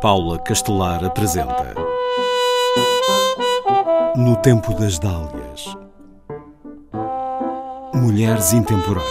Paula Castelar apresenta No Tempo das Dálias Mulheres Intemporais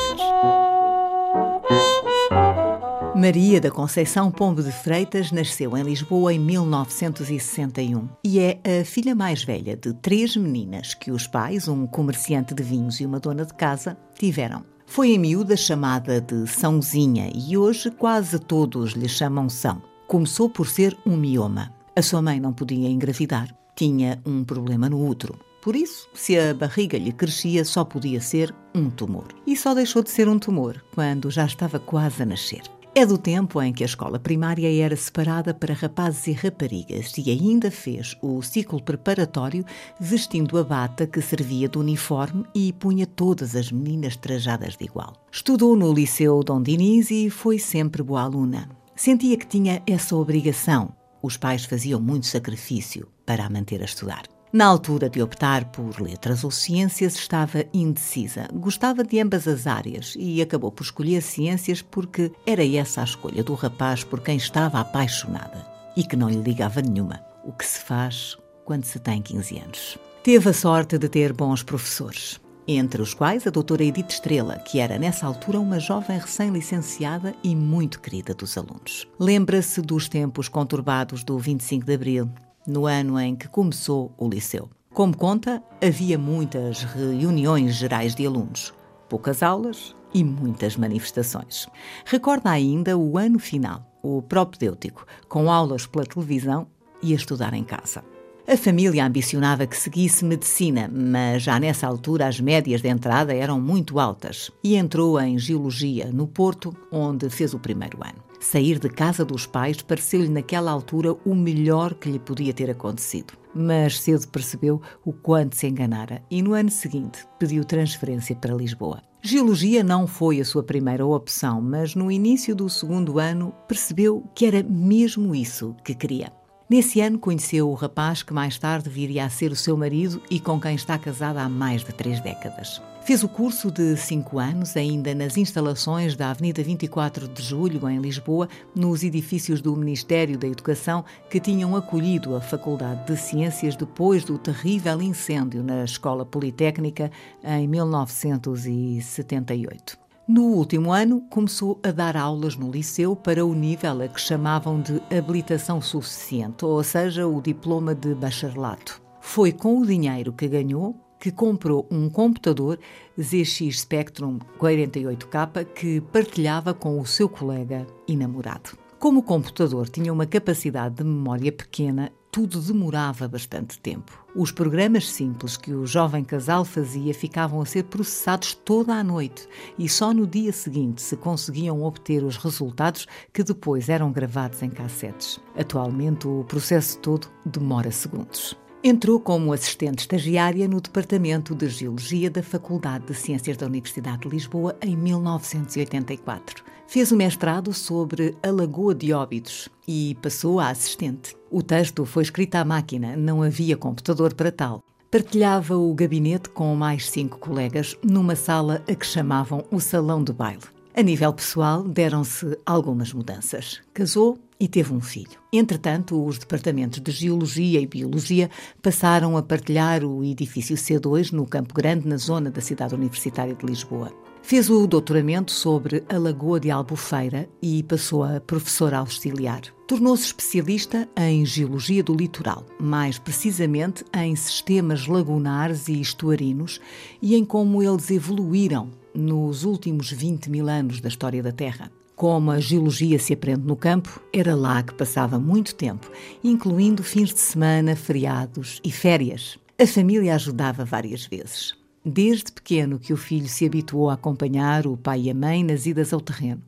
Maria da Conceição Pombo de Freitas nasceu em Lisboa em 1961 e é a filha mais velha de três meninas que os pais, um comerciante de vinhos e uma dona de casa, tiveram. Foi em miúda chamada de Sãozinha e hoje quase todos lhe chamam São. Começou por ser um mioma. A sua mãe não podia engravidar, tinha um problema no útero. Por isso, se a barriga lhe crescia, só podia ser um tumor. E só deixou de ser um tumor quando já estava quase a nascer. É do tempo em que a escola primária era separada para rapazes e raparigas e ainda fez o ciclo preparatório vestindo a bata que servia de uniforme e punha todas as meninas trajadas de igual. Estudou no Liceu Dom Diniz e foi sempre boa aluna. Sentia que tinha essa obrigação. Os pais faziam muito sacrifício para a manter a estudar. Na altura de optar por letras ou ciências, estava indecisa. Gostava de ambas as áreas e acabou por escolher ciências porque era essa a escolha do rapaz por quem estava apaixonada e que não lhe ligava nenhuma. O que se faz quando se tem 15 anos. Teve a sorte de ter bons professores, entre os quais a doutora Edith Estrela, que era nessa altura uma jovem recém-licenciada e muito querida dos alunos. Lembra-se dos tempos conturbados do 25 de Abril, no ano em que começou o liceu. Como conta, havia muitas reuniões gerais de alunos, poucas aulas e muitas manifestações. Recorda ainda o ano final, o propedêutico, com aulas pela televisão e a estudar em casa. A família ambicionava que seguisse medicina, mas já nessa altura as médias de entrada eram muito altas e entrou em geologia no Porto, onde fez o primeiro ano. Sair de casa dos pais pareceu-lhe naquela altura o melhor que lhe podia ter acontecido. Mas cedo percebeu o quanto se enganara e no ano seguinte pediu transferência para Lisboa. Geologia não foi a sua primeira opção, mas no início do segundo ano percebeu que era mesmo isso que queria. Nesse ano conheceu o rapaz que mais tarde viria a ser o seu marido e com quem está casada há mais de três décadas. Fez o curso de cinco anos, ainda nas instalações da Avenida 24 de Julho, em Lisboa, nos edifícios do Ministério da Educação, que tinham acolhido a Faculdade de Ciências depois do terrível incêndio na Escola Politécnica em 1978. No último ano, começou a dar aulas no liceu para o nível a que chamavam de habilitação suficiente, ou seja, o diploma de bacharelato. Foi com o dinheiro que ganhou que comprou um computador ZX Spectrum 48K que partilhava com o seu colega e namorado. Como o computador tinha uma capacidade de memória pequena, tudo demorava bastante tempo. Os programas simples que o jovem casal fazia ficavam a ser processados toda a noite e só no dia seguinte se conseguiam obter os resultados que depois eram gravados em cassetes. Atualmente, o processo todo demora segundos. Entrou como assistente estagiária no Departamento de Geologia da Faculdade de Ciências da Universidade de Lisboa em 1984. Fez o mestrado sobre a Lagoa de Óbidos e passou a assistente. O texto foi escrito à máquina, não havia computador para tal. Partilhava o gabinete com mais cinco colegas numa sala a que chamavam o Salão de Baile. A nível pessoal, deram-se algumas mudanças. Casou e teve um filho. Entretanto, os departamentos de Geologia e Biologia passaram a partilhar o edifício C2 no Campo Grande, na zona da cidade universitária de Lisboa. Fez o doutoramento sobre a Lagoa de Albufeira e passou a professor auxiliar. Tornou-se especialista em geologia do litoral, mais precisamente em sistemas lagunares e estuarinos e em como eles evoluíram nos últimos 20 mil anos da história da Terra. Como a geologia se aprende no campo, era lá que passava muito tempo, incluindo fins de semana, feriados e férias. A família ajudava várias vezes desde pequeno que o filho se habituou a acompanhar o pai e a mãe nas idas ao terreno.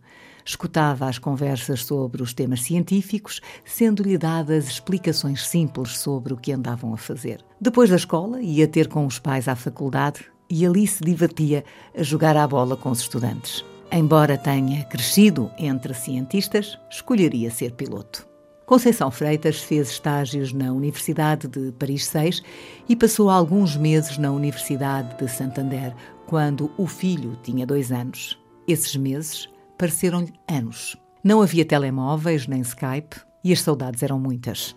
Escutava as conversas sobre os temas científicos, sendo-lhe dadas explicações simples sobre o que andavam a fazer. Depois da escola, ia ter com os pais à faculdade e ali se divertia a jogar à bola com os estudantes. Embora tenha crescido entre cientistas, escolheria ser piloto. Conceição Freitas fez estágios na Universidade de Paris 6 e passou alguns meses na Universidade de Santander, quando o filho tinha dois anos. Esses meses pareceram-lhe anos. Não havia telemóveis nem Skype, e as saudades eram muitas.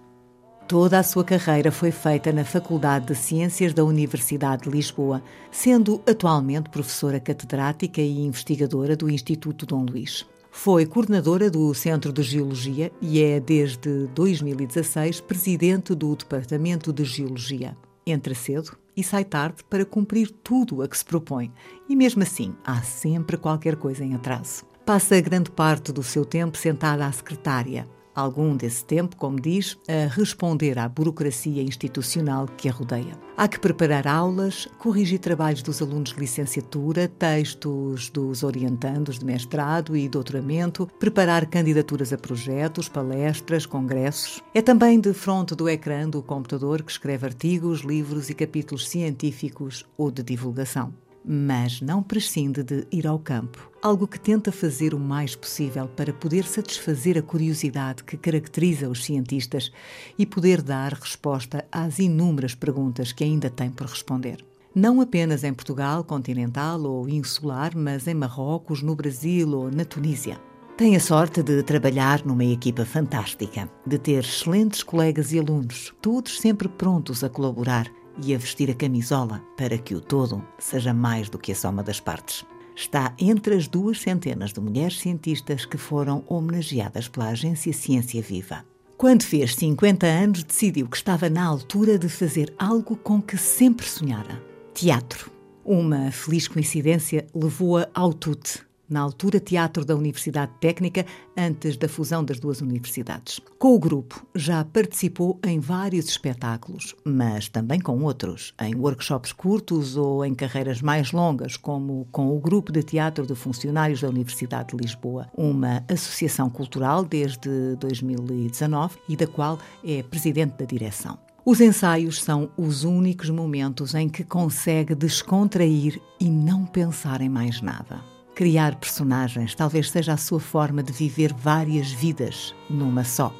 Toda a sua carreira foi feita na Faculdade de Ciências da Universidade de Lisboa, sendo atualmente professora catedrática e investigadora do Instituto Dom Luís. Foi coordenadora do Centro de Geologia e é, desde 2016, presidente do Departamento de Geologia. Entra cedo e sai tarde para cumprir tudo a que se propõe, e mesmo assim há sempre qualquer coisa em atraso. Passa grande parte do seu tempo sentada à secretária, algum desse tempo, como diz, a responder à burocracia institucional que a rodeia. Há que preparar aulas, corrigir trabalhos dos alunos de licenciatura, textos dos orientandos de mestrado e doutoramento, preparar candidaturas a projetos, palestras, congressos. É também de fronte do ecrã do computador que escreve artigos, livros e capítulos científicos ou de divulgação mas não prescinde de ir ao campo, algo que tenta fazer o mais possível para poder satisfazer a curiosidade que caracteriza os cientistas e poder dar resposta às inúmeras perguntas que ainda tem por responder. Não apenas em Portugal continental ou insular, mas em Marrocos, no Brasil ou na Tunísia. Tem a sorte de trabalhar numa equipa fantástica, de ter excelentes colegas e alunos, todos sempre prontos a colaborar e a vestir a camisola para que o todo seja mais do que a soma das partes. Está entre as duas centenas de mulheres cientistas que foram homenageadas pela agência Ciência Viva. Quando fez 50 anos, decidiu que estava na altura de fazer algo com que sempre sonhara: teatro. Uma feliz coincidência levou-a ao TUT, na altura Teatro da Universidade Técnica, antes da fusão das duas universidades. Com o grupo, já participou em vários espetáculos, mas também com outros, em workshops curtos ou em carreiras mais longas, como com o Grupo de Teatro de Funcionários da Universidade de Lisboa, uma associação cultural desde 2019 e da qual é presidente da direção. Os ensaios são os únicos momentos em que consegue descontrair e não pensar em mais nada. Criar personagens talvez seja a sua forma de viver várias vidas numa só.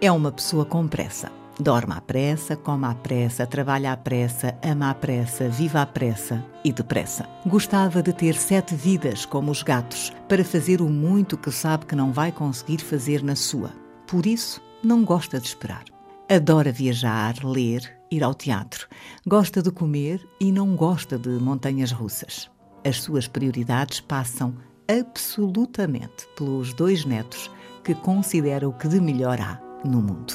É uma pessoa com pressa. Dorme à pressa, come à pressa, trabalha à pressa, ama à pressa, vive à pressa e depressa. Gostava de ter sete vidas como os gatos, para fazer o muito que sabe que não vai conseguir fazer na sua. Por isso, não gosta de esperar. Adora viajar, ler, ir ao teatro. Gosta de comer e não gosta de montanhas russas. As suas prioridades passam absolutamente pelos dois netos que considera o que de melhor há no mundo.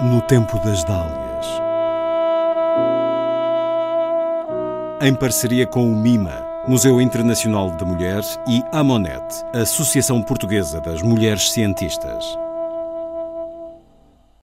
No tempo das dálias. Em parceria com o MIMA, Museu Internacional da Mulher, e a Monet, Associação Portuguesa das Mulheres Cientistas.